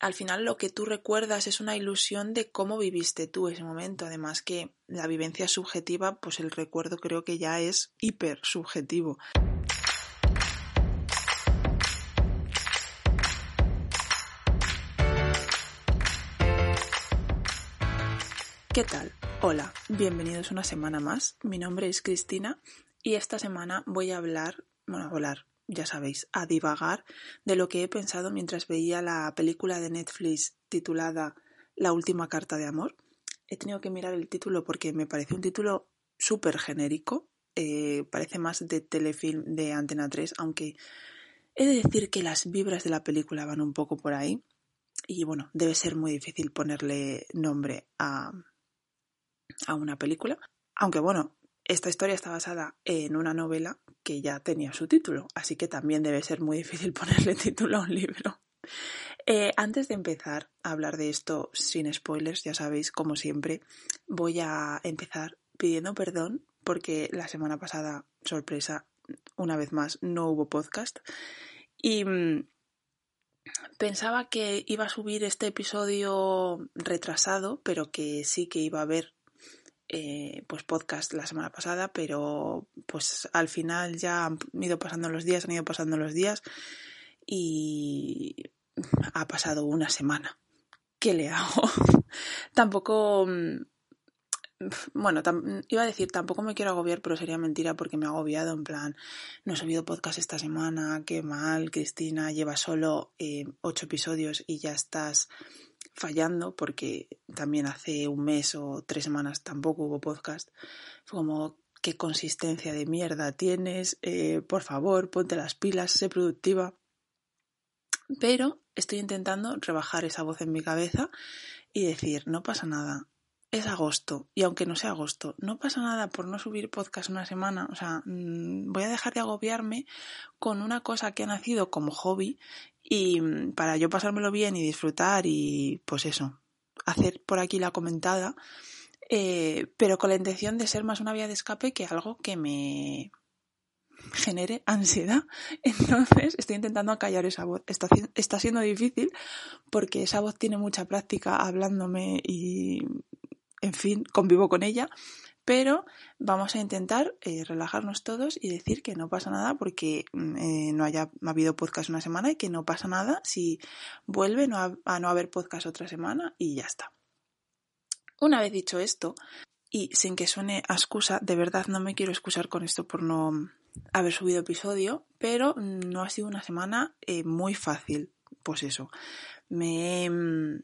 al final lo que tú recuerdas es una ilusión de cómo viviste tú ese momento. Además que la vivencia subjetiva, pues el recuerdo creo que ya es hiper subjetivo. ¿Qué tal? Hola, bienvenidos una semana más. Mi nombre es Cristina y esta semana voy a hablar, bueno, a ya sabéis, a divagar de lo que he pensado mientras veía la película de Netflix titulada La última carta de amor. He tenido que mirar el título porque me parece un título súper genérico, eh, parece más de telefilm de Antena 3, aunque he de decir que las vibras de la película van un poco por ahí y bueno, debe ser muy difícil ponerle nombre a, a una película. Aunque bueno, esta historia está basada en una novela que ya tenía su título, así que también debe ser muy difícil ponerle título a un libro. Eh, antes de empezar a hablar de esto sin spoilers, ya sabéis, como siempre, voy a empezar pidiendo perdón porque la semana pasada, sorpresa, una vez más, no hubo podcast. Y mm, pensaba que iba a subir este episodio retrasado, pero que sí que iba a haber eh, pues podcast la semana pasada, pero pues al final ya han ido pasando los días, han ido pasando los días y ha pasado una semana. ¿Qué le hago? tampoco, mm, bueno, iba a decir, tampoco me quiero agobiar, pero sería mentira porque me ha agobiado en plan, no he subido podcast esta semana, qué mal, Cristina, lleva solo eh, ocho episodios y ya estás fallando porque también hace un mes o tres semanas tampoco hubo podcast. Fue como, ¿qué consistencia de mierda tienes? Eh, por favor, ponte las pilas, sé productiva. Pero estoy intentando rebajar esa voz en mi cabeza y decir, no pasa nada, es agosto y aunque no sea agosto, no pasa nada por no subir podcast una semana, o sea, mm, voy a dejar de agobiarme con una cosa que ha nacido como hobby y mm, para yo pasármelo bien y disfrutar y pues eso, hacer por aquí la comentada, eh, pero con la intención de ser más una vía de escape que algo que me genere ansiedad. Entonces estoy intentando acallar esa voz. Está, está siendo difícil porque esa voz tiene mucha práctica hablándome y, en fin, convivo con ella pero vamos a intentar eh, relajarnos todos y decir que no pasa nada porque mm, eh, no haya habido podcast una semana y que no pasa nada si vuelve a, no haber podcast otra semana y ya está. Una vez dicho esto, y sin que suene a excusa, de verdad no me quiero excusar con esto por no haber subido episodio, pero no ha sido una semana eh, muy fácil. Pues eso, me he mm,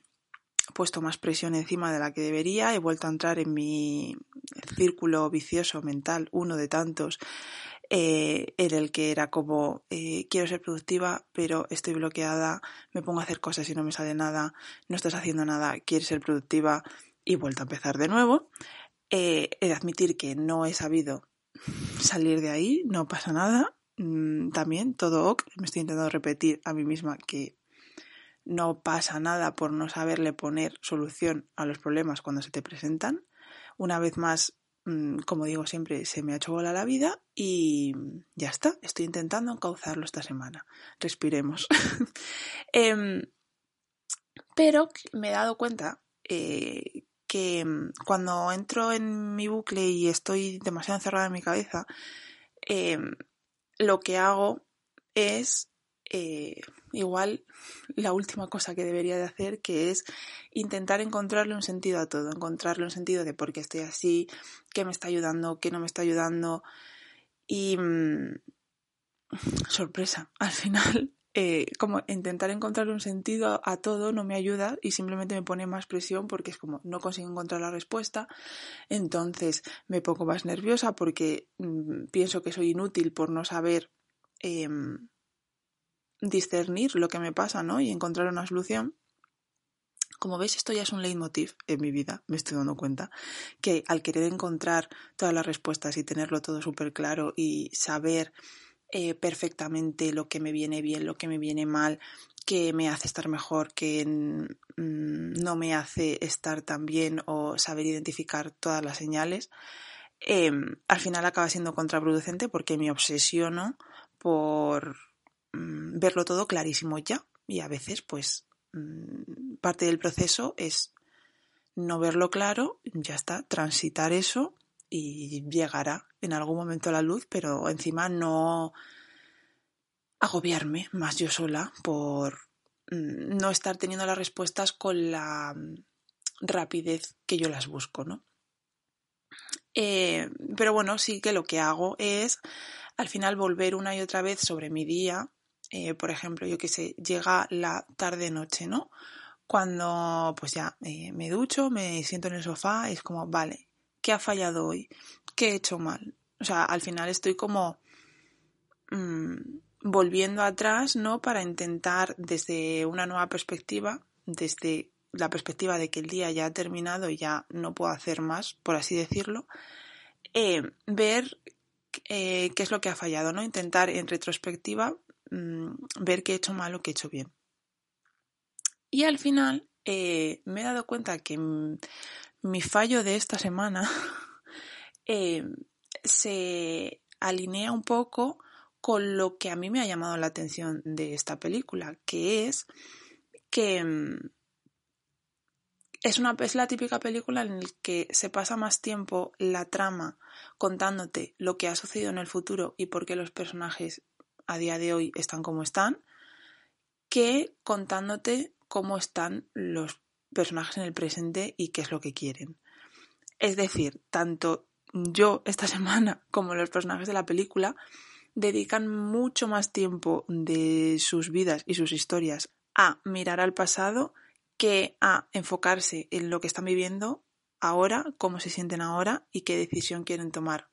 puesto más presión encima de la que debería, he vuelto a entrar en mi círculo vicioso mental, uno de tantos, eh, en el que era como eh, quiero ser productiva, pero estoy bloqueada, me pongo a hacer cosas y no me sale nada, no estás haciendo nada, quieres ser productiva y vuelto a empezar de nuevo. Eh, he de admitir que no he sabido salir de ahí, no pasa nada. Mm, también todo ok, me estoy intentando repetir a mí misma que no pasa nada por no saberle poner solución a los problemas cuando se te presentan. Una vez más, mm, como digo siempre, se me ha hecho bola la vida y ya está. Estoy intentando encauzarlo esta semana. Respiremos. Em, pero me he dado cuenta eh, que mm, cuando entro en mi bucle y estoy demasiado encerrada en mi cabeza, em, lo que hago es eh, igual la última cosa que debería de hacer, que es intentar encontrarle un sentido a todo, encontrarle un sentido de por qué estoy así, qué me está ayudando, qué no me está ayudando. Y mm, sorpresa, al final, eh, como intentar encontrarle un sentido a todo no me ayuda y simplemente me pone más presión porque es como no consigo encontrar la respuesta, entonces me pongo más nerviosa porque mm, pienso que soy inútil por no saber em, discernir lo que me pasa, ¿no? Y encontrar una solución. Como veis, esto ya es un leitmotiv en mi vida, me estoy dando cuenta, que al querer encontrar todas las respuestas y tenerlo todo súper claro y saber eh, perfectamente lo que me viene bien, lo que me viene mal, qué me hace estar mejor, qué mm, no me hace estar tan bien o saber identificar todas las señales, em, al final acaba siendo contraproducente porque me obsesiono por Mm, verlo todo clarísimo ya y a veces pues mm, parte del proceso es no verlo claro, ya está, transitar eso y llegará en algún momento a la luz, pero encima no agobiarme más yo sola por mm, no estar teniendo las respuestas con la rapidez que yo las busco, ¿no? Eh, pero bueno, sí que lo que hago es al final volver una y otra vez sobre mi día. Eh, por ejemplo, yo que sé, llega la tarde-noche, ¿no? Cuando pues ya eh, me ducho, me siento en el sofá, es como, vale, ¿qué ha fallado hoy? ¿Qué he hecho mal? O sea, al final estoy como mm, volviendo atrás, ¿no? Para intentar desde una nueva perspectiva, desde la perspectiva de que el día ya ha terminado y ya no puedo hacer más, por así decirlo, eh, ver qué es lo que ha fallado, ¿no? Intentar en retrospectiva mm, ver qué he hecho mal o qué he hecho bien. Y al final eh, me he dado cuenta que mi fallo de esta semana se alinea un poco con lo que a mí me ha llamado la atención de esta película, que es que mm, es, una, es la típica película en la que se pasa más tiempo la trama contándote lo que ha sucedido en el futuro y por qué los personajes a día de hoy están como están, que contándote cómo están los personajes en el presente y qué es lo que quieren. Es decir, tanto yo esta semana como los personajes de la película dedican mucho más tiempo de sus vidas y sus historias a mirar al pasado que a enfocarse en lo que están viviendo ahora, cómo se sienten ahora y qué decisión quieren tomar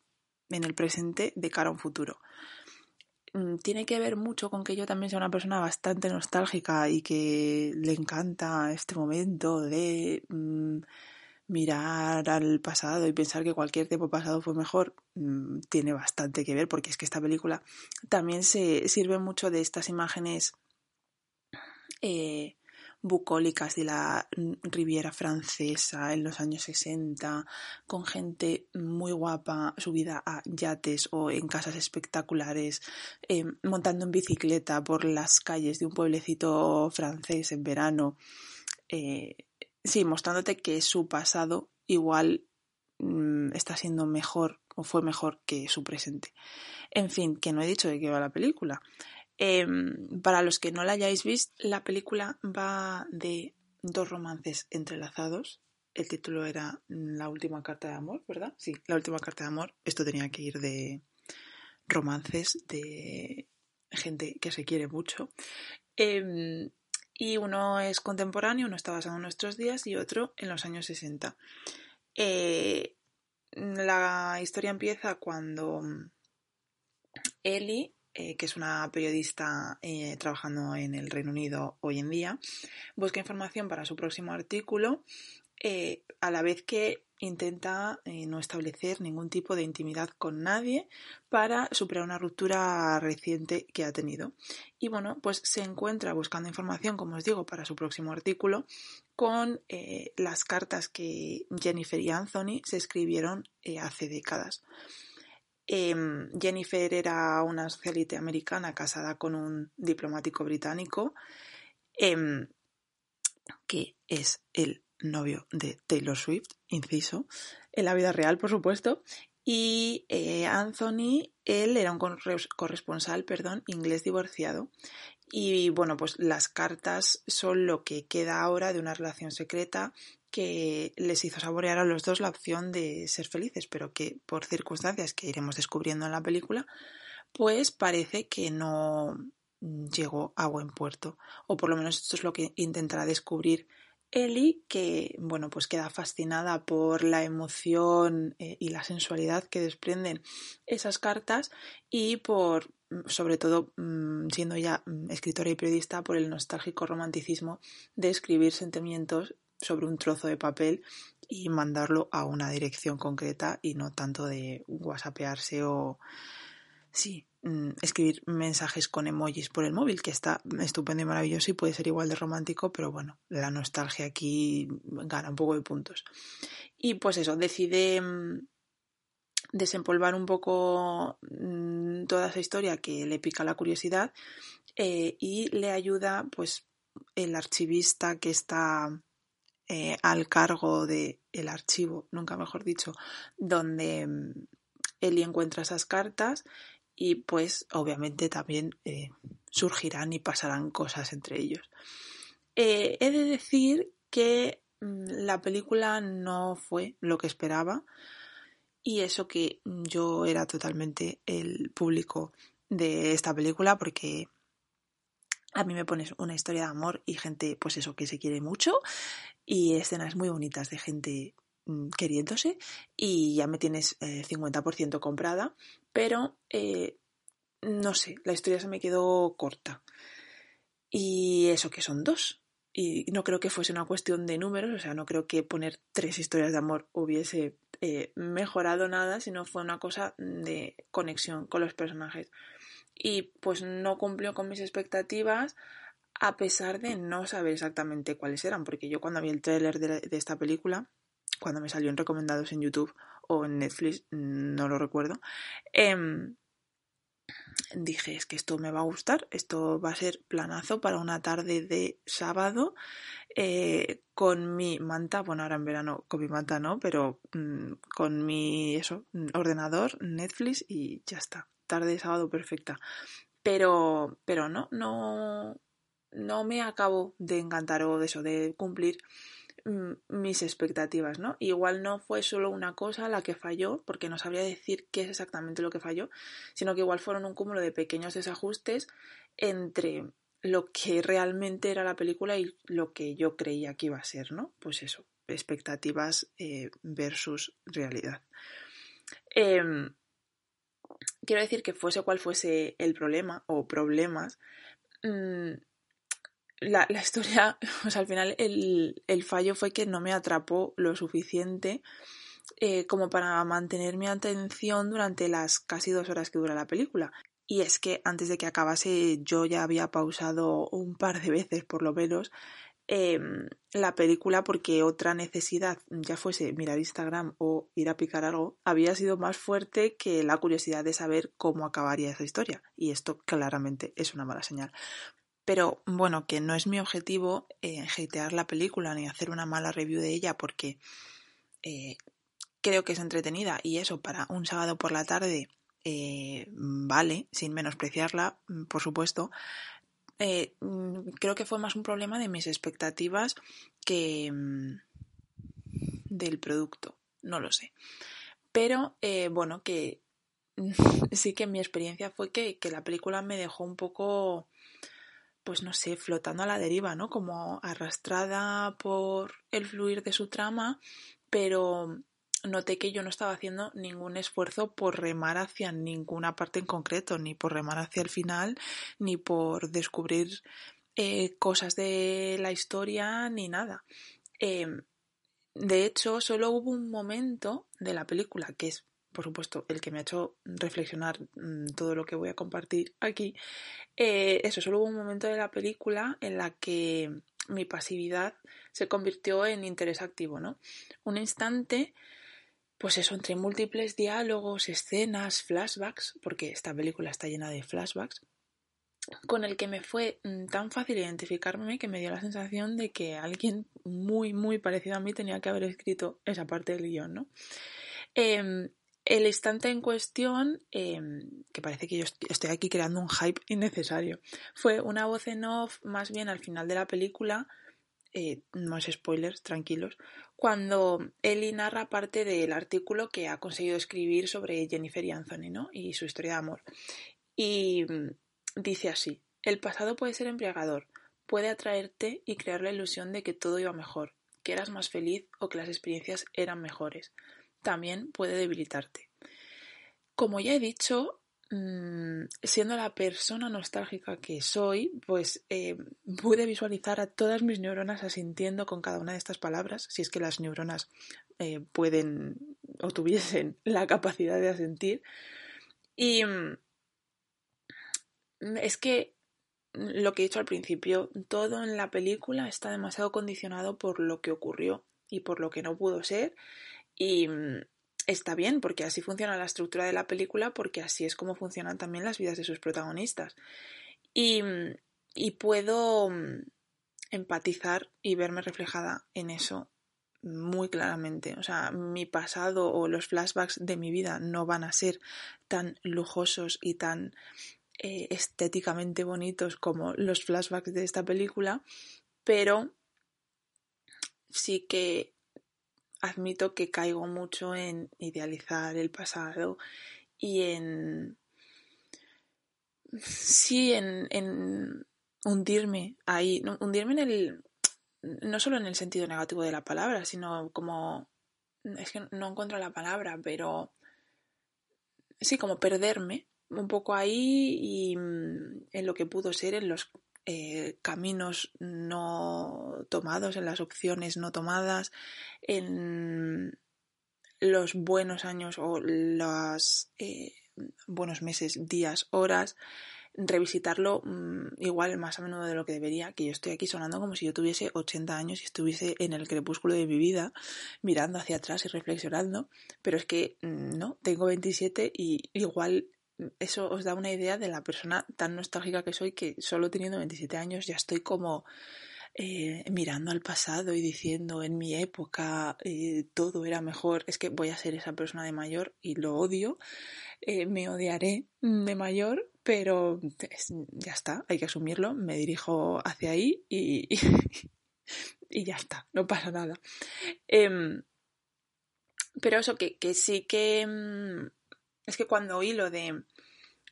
en el presente de cara a un futuro. Mm, tiene que ver mucho con que yo también sea una persona bastante nostálgica y que le encanta este momento de mm, mirar al pasado y pensar que cualquier tiempo pasado fue mejor. Mm, tiene bastante que ver porque es que esta película también se sirve mucho de estas imágenes eh, bucólicas de la Riviera francesa en los años 60, con gente muy guapa subida a yates o en casas espectaculares, eh, montando en bicicleta por las calles de un pueblecito francés en verano. Eh, sí, mostrándote que su pasado igual mm, está siendo mejor o fue mejor que su presente. En fin, que no he dicho de qué va la película. Em, para los que no la hayáis visto, la película va de dos romances entrelazados. El título era La última carta de amor, ¿verdad? Sí, La última carta de amor. Esto tenía que ir de romances de gente que se quiere mucho. Em, y uno es contemporáneo, uno está basado en nuestros días y otro en los años 60. Eh, la historia empieza cuando Ellie eh, que es una periodista eh, trabajando en el Reino Unido hoy en día, busca información para su próximo artículo, eh, a la vez que intenta no establecer ningún tipo de intimidad con nadie para superar una ruptura reciente que ha tenido. Y bueno, pues se encuentra buscando información, como os digo, para su próximo artículo con las cartas que Jennifer y Anthony se escribieron hace décadas. Em, Jennifer era una socialite americana casada con un diplomático británico em, que es el novio de Taylor Swift, inciso, en la vida real, por supuesto. Y eh, Anthony, él era un corresponsal, perdón, inglés divorciado. Y bueno, pues las cartas son lo que queda ahora de una relación secreta que les hizo saborear a los dos la opción de ser felices, pero que por circunstancias que iremos descubriendo en la película, pues parece que no llegó a buen puerto. O por lo menos esto es lo que intentará descubrir Ellie, que bueno, pues queda fascinada por la emoción eh, y la sensualidad que desprenden esas cartas y por sobre todo mm, siendo ya mm, escritora y periodista por el nostálgico romanticismo de escribir sentimientos sobre un trozo de papel y mandarlo a una dirección concreta y no tanto de whatsappearse o sí, mm, escribir mensajes con emojis por el móvil, que está estupendo y maravilloso y puede ser igual de romántico, pero bueno, la nostalgia aquí gana un poco de puntos. Y pues eso, decide mm, desempolvar un poco mm, toda esa historia que le pica la curiosidad eh, y le ayuda pues el archivista que está eh, al cargo del el archivo, nunca mejor dicho, donde mm, Eli encuentra esas cartas y pues obviamente también eh, surgirán y pasarán cosas entre ellos. Eh, he de decir que mm, la película no fue lo que esperaba y eso que yo era totalmente el público de esta película porque a mí me pones una historia de amor y gente, pues eso, que se quiere mucho y escenas muy bonitas de gente mm, queriéndose y ya me tienes 50% eh, comprada, pero eh, no sé, la historia se me quedó corta. Y eso que son dos. Y no creo que fuese una cuestión de números, o sea, no creo que poner tres historias de amor hubiese eh, mejorado nada, sino fue una cosa de conexión con los personajes. Y pues no cumplió con mis expectativas a pesar de no saber exactamente cuáles eran, porque yo cuando vi el tráiler de, esta película, cuando me salió en recomendados en YouTube o en Netflix, no lo recuerdo, em, dije, es que esto me va a gustar, esto va a ser planazo para una tarde de sábado eh, con mi manta, bueno, ahora en verano con mi manta no, pero mm, con mi eso, ordenador, Netflix y ya está, tarde de sábado perfecta. Pero, pero no, no, no me acabo de encantar o de eso, de cumplir mm, mis expectativas, ¿no? Igual no fue solo una cosa la que falló, porque no sabría decir qué es exactamente lo que falló, sino que igual fueron un cúmulo de pequeños desajustes entre lo que realmente era la película y lo que yo creía que iba a ser, ¿no? Pues eso, expectativas eh, versus realidad. Em, quiero decir que fuese cual fuese el problema o problemas, mm, la, la, historia, o al final el, el, fallo fue que no me atrapó lo suficiente eh, como para mantener mi atención durante las casi dos horas que dura la película. Y es que antes de que acabase yo ya había pausado un par de veces por lo menos eh, la película porque otra necesidad, ya fuese mirar Instagram o ir a picar algo, había sido más fuerte que la curiosidad de saber cómo acabaría esa historia. Y esto claramente es una mala señal. Pero bueno, que no es mi objetivo eh, la película ni hacer una mala review de ella porque eh, creo que es entretenida y eso para un sábado por la tarde eh, vale, sin menospreciarla, mm, por supuesto. Eh, mm, creo que fue más un problema de mis expectativas que mm, del producto, no lo sé. Pero eh, bueno, que sí que mi experiencia fue que, que la película me dejó un poco pues no sé, flotando a la deriva, ¿no? Como arrastrada por el fluir de su trama, pero noté que yo no estaba haciendo ningún esfuerzo por remar hacia ninguna parte en concreto, ni por remar hacia el final, ni por descubrir eh, cosas de la historia, ni nada. Em, de hecho, solo hubo un momento de la película que es por supuesto, el que me ha hecho reflexionar mm, todo lo que voy a compartir aquí, eh, eso, solo hubo un momento de la película en la que mi pasividad se convirtió en interés activo, ¿no? Un instante, pues eso, entre múltiples diálogos, escenas, flashbacks, porque esta película está llena de flashbacks, con el que me fue mm, tan fácil identificarme que me dio la sensación de que alguien muy, muy parecido a mí tenía que haber escrito esa parte del guion, ¿no? Em, el instante en cuestión, em, que parece que yo estoy aquí creando un hype innecesario, fue una voz en off más bien al final de la película, eh, no es spoilers, tranquilos, cuando Ellie narra parte del artículo que ha conseguido escribir sobre Jennifer y Anthony, ¿no? Y su historia de amor. Y mm, dice así, el pasado puede ser embriagador, puede atraerte y crear la ilusión de que todo iba mejor, que eras más feliz o que las experiencias eran mejores también puede debilitarte. Como ya he dicho, mm, siendo la persona nostálgica que soy, pues eh, pude visualizar a todas mis neuronas asintiendo con cada una de estas palabras, si es que las neuronas eh, pueden o tuviesen la capacidad de asentir. Y mm, es que lo que he dicho al principio, todo en la película está demasiado condicionado por lo que ocurrió y por lo que no pudo ser y mm, está bien, porque así funciona la estructura de la película, porque así es como funcionan también las vidas de sus protagonistas. Y, puedo, mm, empatizar y verme reflejada en eso muy claramente. O sea, mi pasado o los flashbacks de mi vida no van a ser tan lujosos y tan eh, estéticamente bonitos como los flashbacks de esta película, pero sí que admito que caigo mucho en idealizar el pasado y en sí en, en hundirme ahí, hundirme en el no solo en el sentido negativo de la palabra, sino como es que no encuentro la palabra, pero sí, como perderme un poco ahí y mm, en lo que pudo ser, en los eh, caminos no tomados, en las opciones no tomadas, en los buenos años o los eh, buenos meses, días, horas, revisitarlo mm, igual más a menudo de lo que debería, que yo estoy aquí sonando como si yo tuviese 80 años y estuviese en el crepúsculo de mi vida, mirando hacia atrás y reflexionando, pero es que mm, no, tengo 27 y igual eso os da una idea de la persona tan nostálgica que soy que solo teniendo 27 años ya estoy como eh, mirando al pasado y diciendo en mi época eh, todo era mejor, es que voy a ser esa persona de mayor y lo odio, eh, me odiaré de mayor, pero ya está, hay que asumirlo, me dirijo hacia ahí y, y, ya está, no pasa nada. Em, pero eso que, que sí que... Es que cuando oí lo de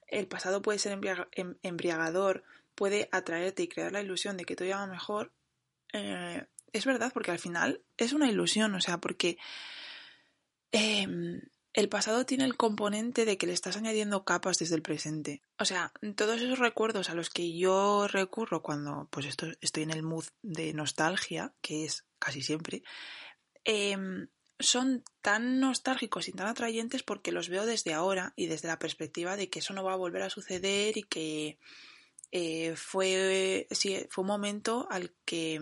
el pasado puede ser em, embriagador, puede atraerte y crear la ilusión de que todo va mejor, eh, es verdad, porque al final es una ilusión, o sea, porque em, el pasado tiene el componente de que le estás añadiendo capas desde el presente. O sea, todos esos recuerdos a los que yo recurro cuando pues estoy en el mood de nostalgia, que es casi siempre, em, son tan nostálgicos y tan atrayentes porque los veo desde ahora y desde la perspectiva de que eso no va a volver a suceder y que eh, fue, fue un momento al que,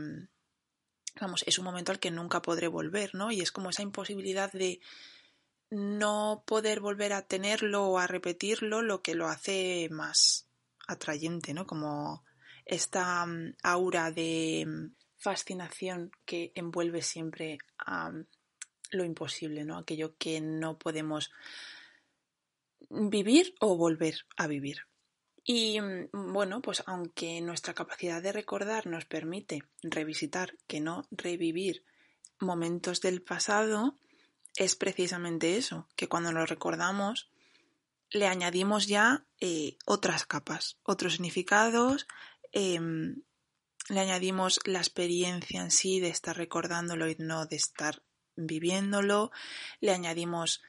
vamos, es un momento al que nunca podré volver, ¿no? Y es como esa imposibilidad de no poder volver a tenerlo o a repetirlo lo que lo hace más atrayente, ¿no? Como esta mm, aura de mm, fascinación que envuelve siempre a mm, lo imposible, ¿no? Aquello que no podemos vivir o volver a vivir. Y bueno, pues aunque nuestra capacidad de recordar nos permite revisitar, que no revivir momentos del pasado, es precisamente eso, que cuando lo recordamos le añadimos ya eh, otras capas, otros significados, em, le añadimos la experiencia en sí de estar recordándolo y no de estar viviéndolo, le añadimos,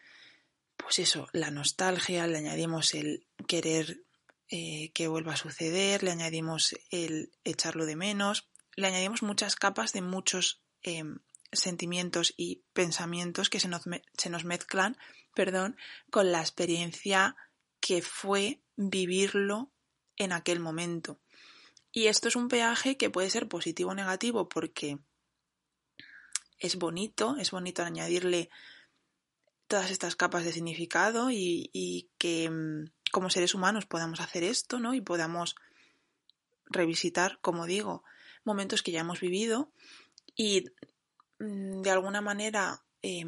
pues eso, la nostalgia, le añadimos el querer eh, que vuelva a suceder, le añadimos el echarlo de menos, le añadimos muchas capas de muchos em, sentimientos y pensamientos que se nos, se nos mezclan perdón, con la experiencia que fue vivirlo en aquel momento. Y esto es un peaje que puede ser positivo o negativo porque es bonito, es bonito añadirle todas estas capas de significado y, y, que mm, como seres humanos podamos hacer esto, ¿no? Y podamos revisitar, como digo, momentos que ya hemos vivido y Mm, de alguna manera, eh,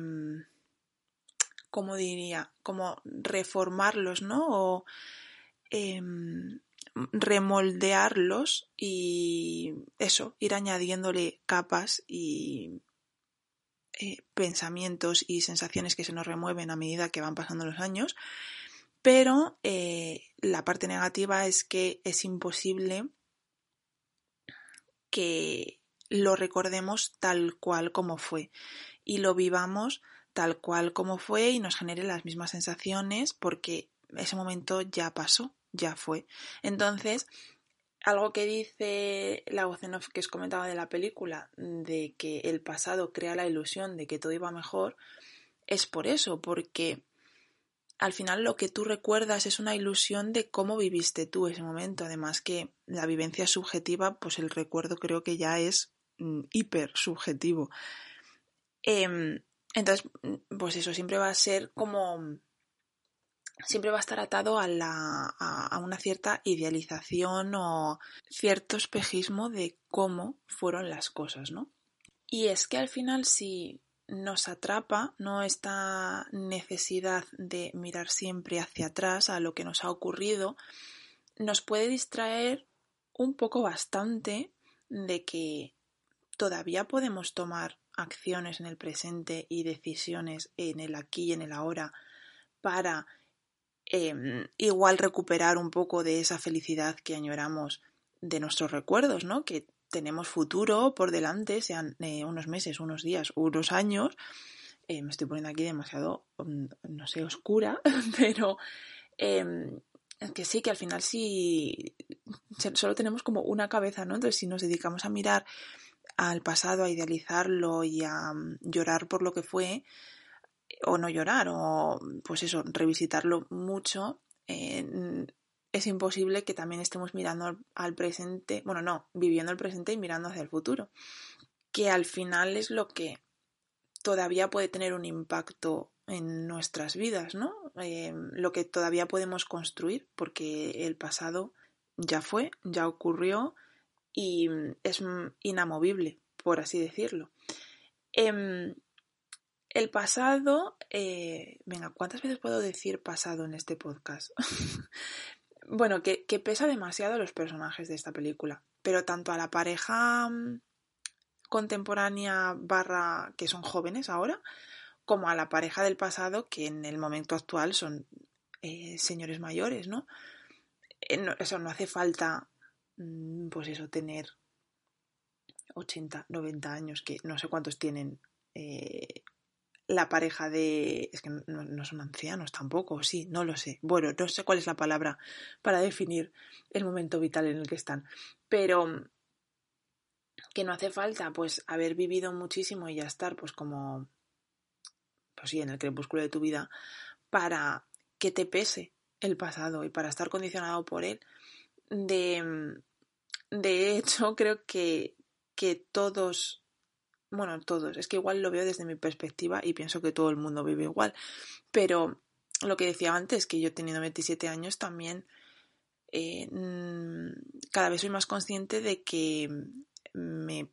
¿cómo diría? Como reformarlos, ¿no? O em, remoldearlos y eso, ir añadiéndole capas y eh, pensamientos y sensaciones que se nos remueven a medida que van pasando los años. Pero eh, la parte negativa es que es imposible que lo recordemos tal cual como fue y lo vivamos tal cual como fue y nos genere las mismas sensaciones porque ese momento ya pasó, ya fue. Entonces, algo que dice la voz en off que os comentaba de la película, de que el pasado crea la ilusión de que todo iba mejor, es por eso, porque al final lo que tú recuerdas es una ilusión de cómo viviste tú ese momento. Además que la vivencia subjetiva, pues el recuerdo creo que ya es Mm, hiper subjetivo. Em, entonces, mm, pues eso siempre va a ser como siempre va a estar atado a, una cierta idealización o cierto espejismo de cómo fueron las cosas, ¿no? Y es que al final si nos atrapa, ¿no? Esta necesidad de mirar siempre hacia atrás a lo que nos ha ocurrido, nos puede distraer un poco bastante de que todavía podemos tomar acciones en el presente y decisiones en el aquí y en el ahora para em, igual recuperar un poco de esa felicidad que añoramos de nuestros recuerdos, ¿no? Que tenemos futuro por delante, sean eh, unos meses, unos días, unos años. Eh, me estoy poniendo aquí demasiado, mm, no sé, oscura, pero em, que sí, que al final sí, solo tenemos como una cabeza, ¿no? Entonces, si nos dedicamos a mirar al pasado, a idealizarlo y a mm, llorar por lo que fue, o no llorar, o pues eso, revisitarlo mucho, es imposible que también estemos mirando al presente, bueno, no, viviendo el presente y mirando hacia el futuro, que al final es lo que todavía puede tener un impacto en nuestras vidas, ¿no? Eh, lo que todavía podemos construir, porque el pasado ya fue, ya ocurrió y es inamovible, por así decirlo. Em, el pasado, eh, venga, ¿cuántas veces puedo decir pasado en este podcast? bueno, que, pesa demasiado los personajes de esta película, pero tanto a la pareja mm, contemporánea barra que son jóvenes ahora, como a la pareja del pasado que en el momento actual son eh, señores mayores, ¿no? Eh, Eso no hace falta, mm, pues eso, tener 80, 90 años, que no sé cuántos tienen eh, la pareja de... Es que no, son ancianos tampoco, sí, no lo sé. Bueno, no sé cuál es la palabra para definir el momento vital en el que están. Pero que no hace falta pues haber vivido muchísimo y ya estar pues como pues sí, en el crepúsculo de tu vida para que te pese el pasado y para estar condicionado por él. De, de hecho, creo que, que todos bueno, todos, es que igual lo veo desde mi perspectiva y pienso que todo el mundo vive igual, pero lo que decía antes, que yo teniendo 27 años también eh, mm, cada vez soy más consciente de que me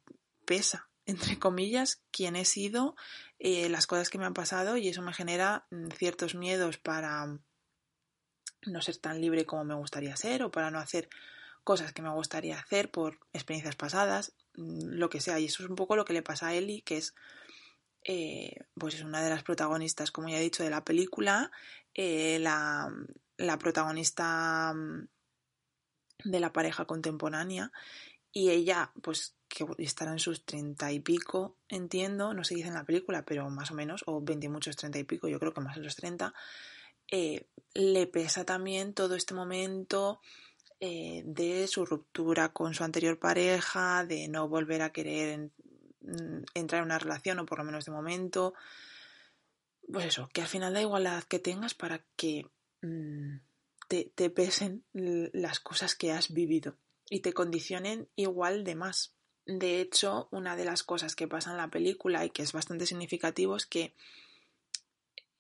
pesa, entre comillas, quién he sido, eh, las cosas que me han pasado y eso me genera mm, ciertos miedos para no ser tan libre como me gustaría ser o para no hacer cosas que me gustaría hacer por experiencias pasadas. Mm, lo que sea. Y eso es un poco lo que le pasa a Ellie, que es eh, pues es una de las protagonistas, como ya he dicho, de la película, eh, la, la, protagonista mm, de la pareja contemporánea, y ella, pues que estará en sus treinta y pico, entiendo, no se dice en la película, pero más o menos, o veinte y muchos treinta y pico, yo creo que más en los treinta, eh, le pesa también todo este momento eh, de su ruptura con su anterior pareja, de no volver a querer mm, entrar en una relación, o por lo menos de momento. Pues eso, que al final da igual la edad que tengas para que mm, te, te pesen las cosas que has vivido y te condicionen igual de más. De hecho, una de las cosas que pasa en la película y que es bastante significativo es que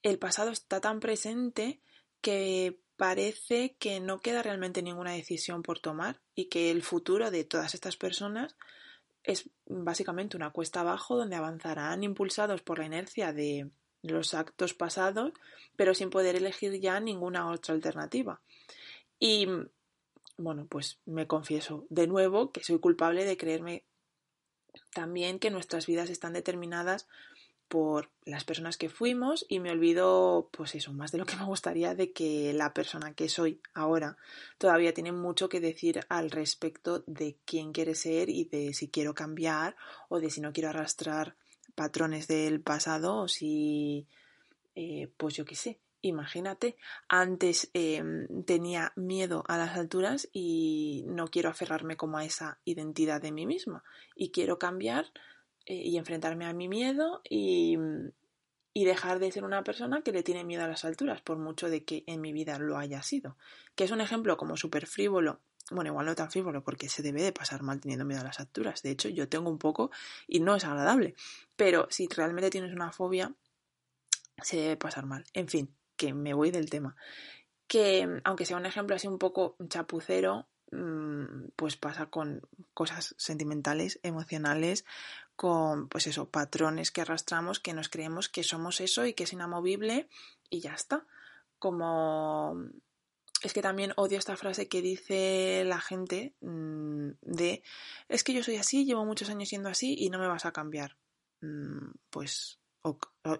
el pasado está tan presente que parece que no queda realmente ninguna decisión por tomar y que el futuro de todas estas personas es básicamente una cuesta abajo donde avanzarán impulsados por la inercia de los actos pasados, pero sin poder elegir ya ninguna otra alternativa. Y bueno, pues me confieso de nuevo que soy culpable de creerme también que nuestras vidas están determinadas por las personas que fuimos y me olvido, pues eso, más de lo que me gustaría de que la persona que soy ahora todavía tiene mucho que decir al respecto de quién quiere ser y de si quiero cambiar o de si no quiero arrastrar patrones del pasado o si, eh, pues yo qué sé, imagínate, antes em, tenía miedo a las alturas y no quiero aferrarme como a esa identidad de mí misma y quiero cambiar y enfrentarme a mi miedo y, y, dejar de ser una persona que le tiene miedo a las alturas, por mucho de que en mi vida lo haya sido. Que es un ejemplo como súper frívolo. Bueno, igual no tan frívolo porque se debe de pasar mal teniendo miedo a las alturas. De hecho, yo tengo un poco y no es agradable. Pero si realmente tienes una fobia, se debe pasar mal. En fin, que me voy del tema. que aunque sea un ejemplo así un poco chapucero, mm, pues pasa con cosas sentimentales, emocionales, con pues eso, patrones que arrastramos que nos creemos que somos eso y que es inamovible y ya está. Como es que también odio esta frase que dice la gente mm, de es que yo soy así, llevo muchos años siendo así y no me vas a cambiar. Mm, pues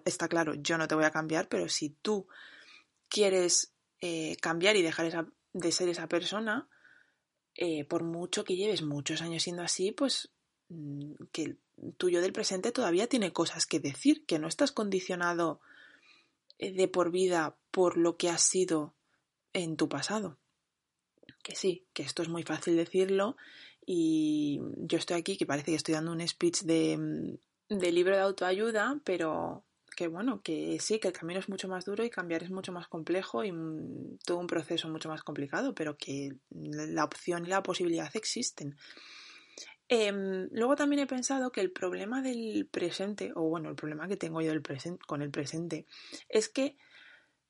está claro, yo no te voy a cambiar, pero si tú quieres eh, cambiar y dejar de ser esa persona, eh, por mucho que lleves muchos años siendo así, pues que el tuyo del presente todavía tiene cosas que decir, que no estás condicionado eh, de por vida por lo que has sido en tu pasado. Que sí, que esto es muy fácil decirlo y yo estoy aquí que parece que estoy dando un speech de, de libro de autoayuda, pero que bueno, que sí, que el camino es mucho más duro y cambiar es mucho más complejo y todo un proceso mucho más complicado, pero que la opción y la posibilidad existen. Em, luego también he pensado que el problema del presente, o bueno, el problema que tengo yo del con el presente, es que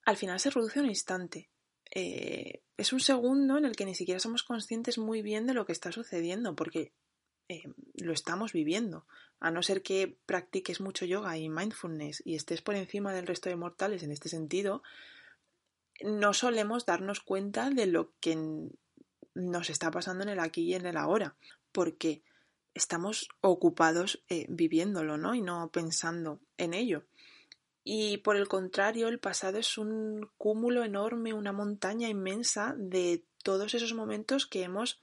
al final se reduce a un instante. Eh, es un segundo en el que ni siquiera somos conscientes muy bien de lo que está sucediendo, porque eh, lo estamos viviendo. A no ser que practiques mucho yoga y mindfulness y estés por encima del resto de mortales en este sentido, no solemos darnos cuenta de lo que nos está pasando en el aquí y en el ahora, porque estamos ocupados eh, viviéndolo, ¿no? Y no pensando en ello. Y por el contrario, el pasado es un cúmulo enorme, una montaña inmensa de todos esos momentos que hemos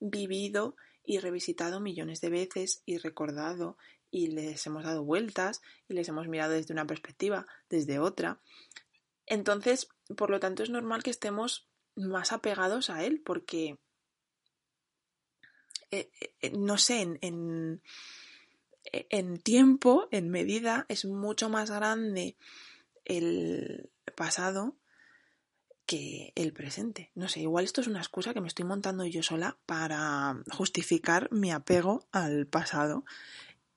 vivido y revisitado millones de veces y recordado y les hemos dado vueltas y les hemos mirado desde una perspectiva, desde otra. Entonces, por lo tanto, es normal que estemos más apegados a él porque, eh, eh, no sé, en, en, en tiempo, en medida, es mucho más grande el pasado que el presente. No sé, igual esto es una excusa que me estoy montando yo sola para justificar mi apego al pasado.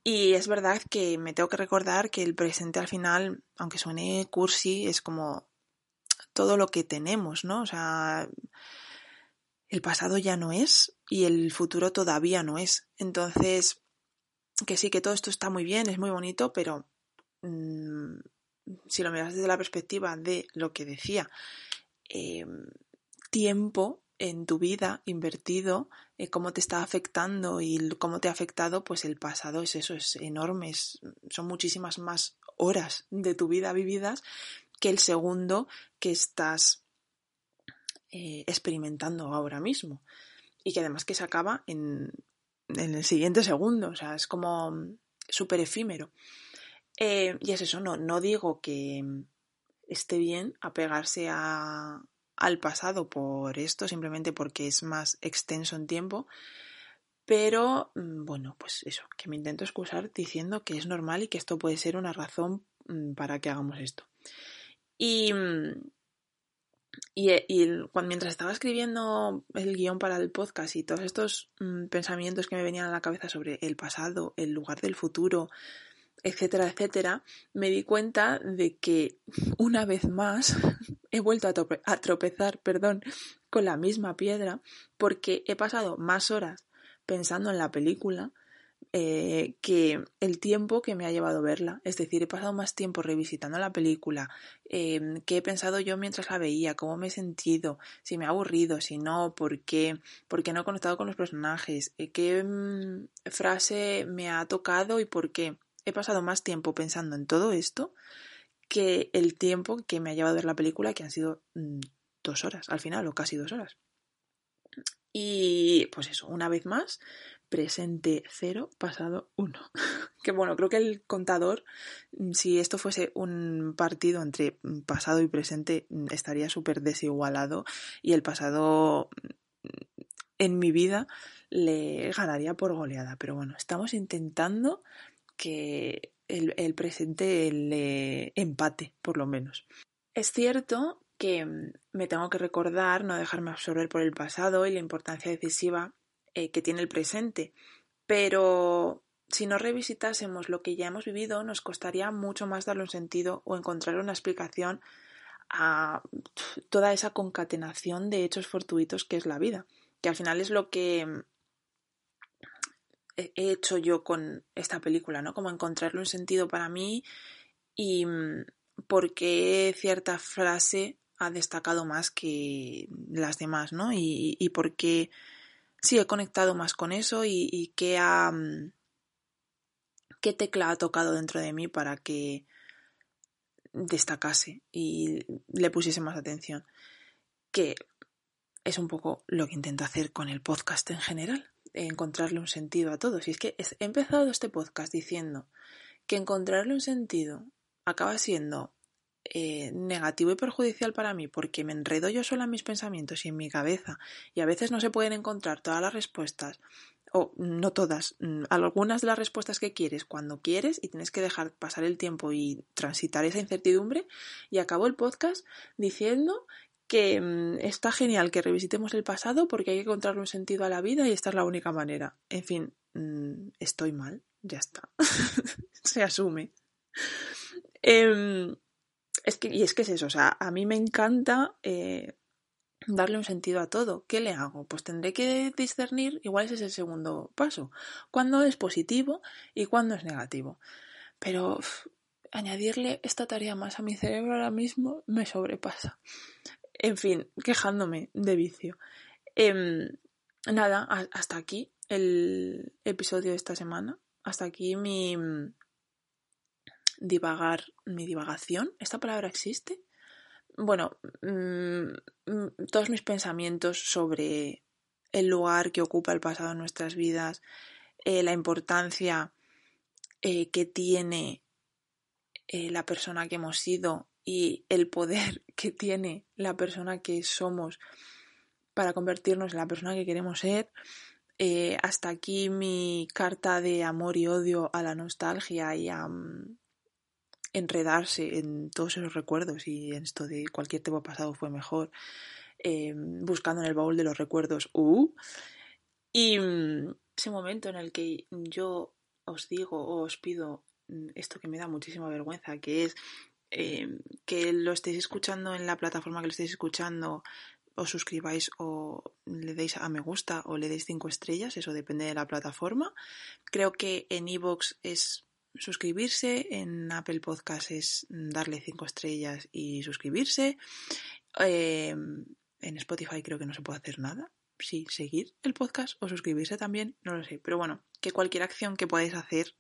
Y es verdad que me tengo que recordar que el presente al final, aunque suene cursi, es como todo lo que tenemos, ¿no? O sea, el pasado ya no es y el futuro todavía no es. Entonces, que sí, que todo esto está muy bien, es muy bonito, pero mmm, si lo miras desde la perspectiva de lo que decía, Em, tiempo en tu vida invertido, eh, cómo te está afectando y cómo te ha afectado, pues el pasado es eso, es enorme, son muchísimas más horas de tu vida vividas que el segundo que estás eh, experimentando ahora mismo. Y que además que se acaba en, en el siguiente segundo, o sea, es como súper efímero. Eh, y es eso, no, no digo que esté bien apegarse a, al pasado por esto, simplemente porque es más extenso en tiempo. Pero mm, bueno, pues eso, que me intento excusar diciendo que es normal y que esto puede ser una razón mm, para que hagamos esto. Y, mm, y, cuando, mientras estaba escribiendo el guion para el podcast y todos estos pensamientos que me venían a la cabeza sobre el pasado, el lugar del futuro, etcétera, etcétera, me di cuenta de que una vez más he vuelto a, tropezar, perdón, con la misma piedra porque he pasado más horas pensando en la película eh, que el tiempo que me ha llevado verla. Es decir, he pasado más tiempo revisitando la película, eh, qué he pensado yo mientras la veía, cómo me he sentido, si me ha aburrido, si no, por qué, por qué no he conectado con los personajes, eh, qué mm, frase me ha tocado y por qué he pasado más tiempo pensando en todo esto que el tiempo que me ha llevado a ver la película, que han sido mm, dos horas al final, o casi dos horas. Y pues eso, una vez más, presente cero, pasado uno. que bueno, creo que el contador, mm, si esto fuese un partido entre mm, pasado y presente, estaría súper desigualado y el pasado en mi vida le ganaría por goleada. Pero bueno, estamos intentando que el, presente le empate, por lo menos. Es cierto que mm, me tengo que recordar, no dejarme absorber por el pasado y la importancia decisiva eh, que tiene el presente, pero si no revisitásemos lo que ya hemos vivido, nos costaría mucho más darle un sentido o encontrar una explicación a toda esa concatenación de hechos fortuitos que es la vida, que al final es lo que he hecho yo con esta película, ¿no? Como encontrarle un sentido para mí y mm, por qué cierta frase ha destacado más que las demás, ¿no? Y, y por qué sí he conectado más con eso y, qué ha... Mm, qué tecla ha tocado dentro de mí para que destacase y le pusiese más atención. Que es un poco lo que intento hacer con el podcast en general, encontrarle un sentido a todo. Y es que he empezado este podcast diciendo que encontrarle un sentido acaba siendo eh, negativo y perjudicial para mí porque me enredo yo sola en mis pensamientos y en mi cabeza y a veces no se pueden encontrar todas las respuestas o no todas, mm, algunas de las respuestas que quieres cuando quieres y tienes que dejar pasar el tiempo y transitar esa incertidumbre y acabo el podcast diciendo que mm, está genial que revisitemos el pasado porque hay que encontrarle un sentido a la vida y esta es la única manera. En fin, mm, estoy mal, ya está. Se asume. Em, es que, y es que es eso, o sea, a mí me encanta eh, darle un sentido a todo. ¿Qué le hago? Pues tendré que discernir, igual ese es el segundo paso, cuándo es positivo y cuándo es negativo. Pero añadirle esta tarea más a mi cerebro ahora mismo me sobrepasa. En fin, quejándome de vicio. Em, nada, hasta aquí el episodio de esta semana. Hasta aquí mi divagar, mi divagación. ¿Esta palabra existe? Bueno, mm, mm, todos mis pensamientos sobre el lugar que ocupa el pasado en nuestras vidas, eh, la importancia eh, que tiene eh, la persona que hemos sido y el poder que tiene la persona que somos para convertirnos en la persona que queremos ser. Hasta aquí mi carta de amor y odio a la nostalgia y a mm, enredarse en todos esos recuerdos y en esto de cualquier tiempo pasado fue mejor, eh, buscando en el baúl de los recuerdos. Uh, y mm, ese momento en el que yo os digo o os pido mm, esto que me da muchísima vergüenza, que es Em, que lo estéis escuchando en la plataforma que lo estéis escuchando, os suscribáis o le deis a me gusta o le deis cinco estrellas, eso depende de la plataforma. Creo que en iVoox es suscribirse, en Apple Podcast es darle cinco estrellas y suscribirse. Em, en Spotify creo que no se puede hacer nada. Sí, seguir el podcast o suscribirse también, no lo sé. Pero bueno, que cualquier acción que podáis hacer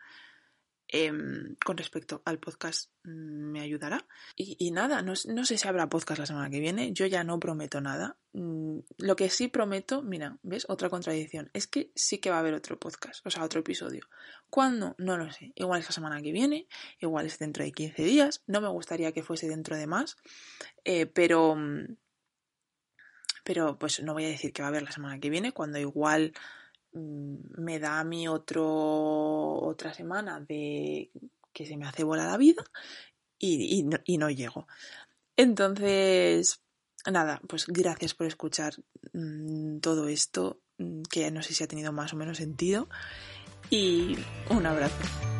Em, con respecto al podcast mm, me ayudará. Y, nada, no, sé si habrá podcast la semana que viene, yo ya no prometo nada. Mm, lo que sí prometo, mira, ¿ves? Otra contradicción, es que sí que va a haber otro podcast, o sea, otro episodio. ¿Cuándo? No lo sé. Igual es la semana que viene, igual es dentro de 15 días, no me gustaría que fuese dentro de más, eh, pero... Mm, pero pues no voy a decir que va a haber la semana que viene, cuando igual me da a mí otro, otra semana de que se me hace bola la vida y, no, llego. Entonces, nada, pues gracias por escuchar mm, todo esto, mm, que no sé si ha tenido más o menos sentido. Y un abrazo.